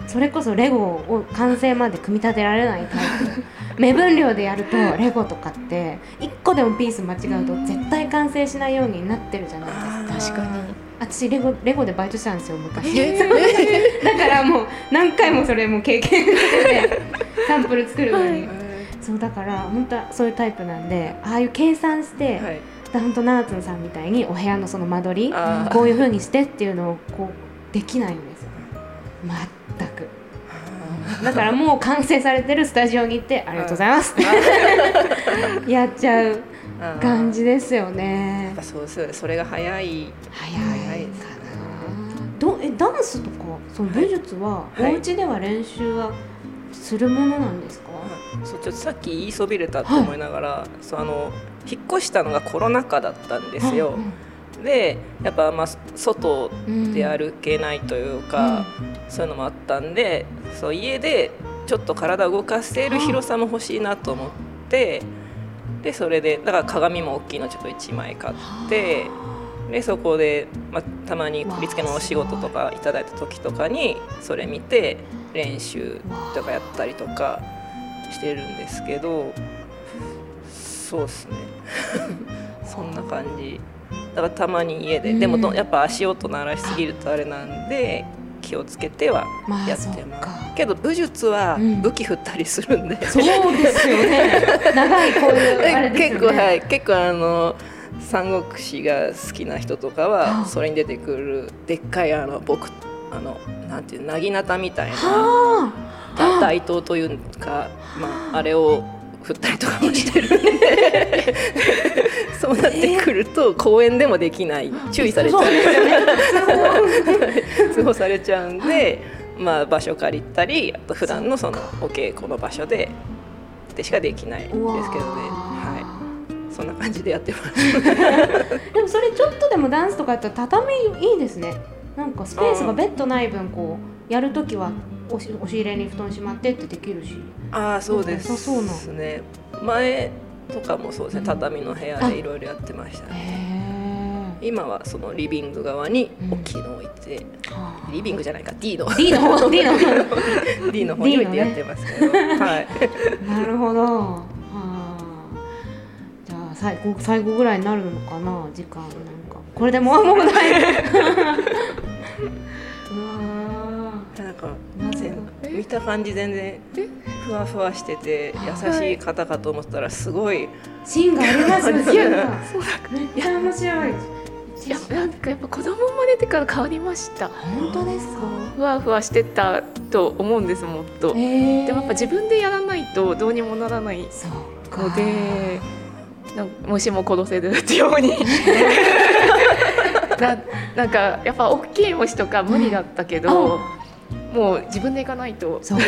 それこそレゴを完成まで組み立てられないタイプ。目分量でやるとレゴとかって1個でもピース間違うと絶対完成しないようになってるじゃないですか。確かに私レゴレゴでバイトしたんですよ昔。だからもう何回もそれも経験してて サンプル作るのに、そうだから本当はそういうタイプなんでああいう計算して、はい。本当ナーツンさんみたいにお部屋のその間取りこういう風にしてっていうのをこうできないんですよ。全く。だからもう完成されてるスタジオに行ってありがとうございますって。やっちゃう感じですよやねっぱそうですよね。それが早い。早早いいかな。どえダンスとかその武術ははい。お家では練習はするものなんですか、そうちょっとさっき言いそびれたと思いながら、そうあの引っ越したのがコロナ禍だったんですよ。でやっぱまあ外うんで歩けないというか、そういうのもあったんでそう家でちょっと体を動かせる広さも欲しいなと思ってでそれでだから鏡も大きいのちょっと1枚買ってでそこで、まあ、たまに振り付けのお仕事とかいただいた時とかにそれ見て練習とかやったりとかしてるんですけどそうですね。そんな感じ。だからたまに家で、でもどやっぱ足音鳴らしすぎるとあれなんで気をつけてはまあやってます、そっか。けど武術はうん。武器振ったりするんで、そうですよね。長いこういう ね。結構はい。結構あの三国志が好きな人とかあはそれに出てくるでっかいあの僕あのなんていうなぎなたみたいな。大刀というか、まあ、あれを振ったりとかもしてる。ん でそうなってくると公園でもできない。注意されちゃう。そうですよ。ね通報されちゃうんで、まあ、場所借りたりあと普段のそのお稽古の場所ででしかできないんですけどね、はい、そんな感じでやってます。でもそれちょっとでもダンスとかやったら畳いいですね。なんかスペースがベッドない分こうやるときは押し押し入れに布団しまってってできるし。ああそうです。そうそうね前とかもそうですね。畳の部屋でいろいろやってました。ねへ今はそのリビング側にうん。大きいのを置いて、えリビングじゃないか。D の。D の方 D の方。D の方に置いてやってますけど、はい。なるほど。はあ。じゃあ最後最後ぐらいになるのかな時間。なんかこれでもうもうだい。ぶ うわなんかー全見た感じ全然ふわふわしてて優しい方かと思ったらすごい芯がありますよ そう芯がめっちゃ面白い。いやなんかやっぱ子供生まれてから変わりました。本当ですか？ふわふわしてたと思うんですもっと。へえでもやっぱ自分でやらないとどうにもならないそうか。のでなんか虫も殺せるってように。ななんかやっぱ大きい虫とか無理だったけど、もう自分で行かないと。そう。か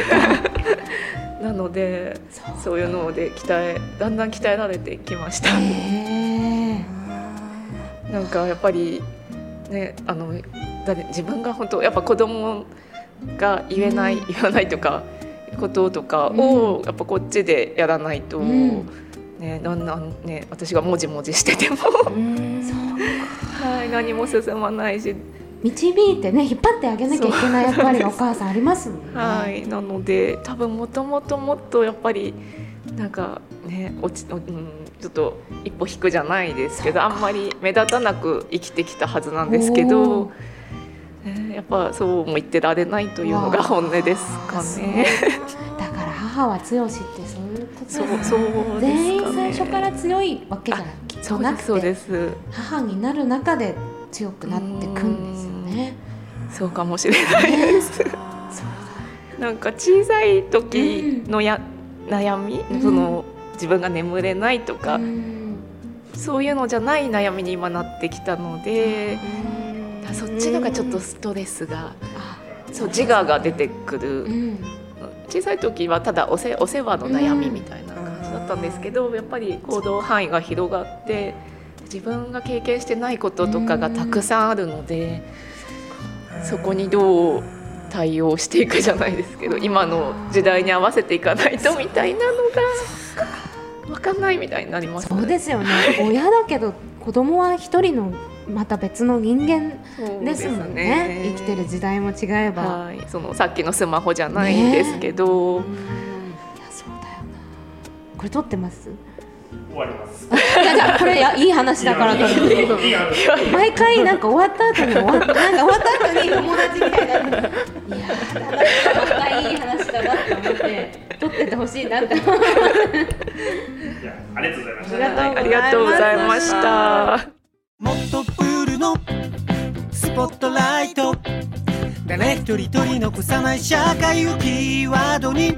なのでそう。いうので鍛えだんだん鍛えられてきました。なんかやっぱりねあのだって自分が本当やっぱ子供が言えない、うん。言わないとかこととかをやっぱこっちでやらないと、うん。ねなんなんね私がもじもじしてても。はい何も進まないし、導いてね引っ張ってあげなきゃいけない役割がお母さんありますもんね。はいなので多分もともともっとやっぱりなんかね落ち、うん、ちょっと一歩引くじゃないですけどあんまり目立たなく生きてきたはずなんですけおどやっぱそうも言ってられないというのが本音ですかね。だから母は強しってそういうことそうなんだそうですかね。全員最初から強いわけじゃなくてそうです。母になる中で強くなってくんですよね。そうかもしれないです。なんか小さい時のや、悩み、うん。その自分が眠れないとだか、うん。そういうのじゃない悩みに今なってきたので、そっちのがちょっとストレスが、あそう自我が出てくうる。ん。小さい時はただおせお世話の悩みみたいな感じだったんですけど、やっぱり行動範囲が広がって自分が経験してないこととかがたくさんあるので、そこにどう対応していくじゃないですけど今の時代に合わせていかないとみたいなのが分かんないみたいになりますそうですよね。親だけど子供は一人のまた別の人間ですもんね。生きてる時代も違えば、はい、そのさっきのスマホじゃないんですけど、うん。いやそうだよな。これ撮ってます？終わります。いやじゃあこれやいい話だから毎回なんか終わった後に終わったな。んか終わった後に友達みたいになっていやーまたいい話だなって思って撮っててほしいなって思って。いやありがとうございました。あありがとうございました。もっとプールのスポットライト。誰一人取り残さない社会をキーワードに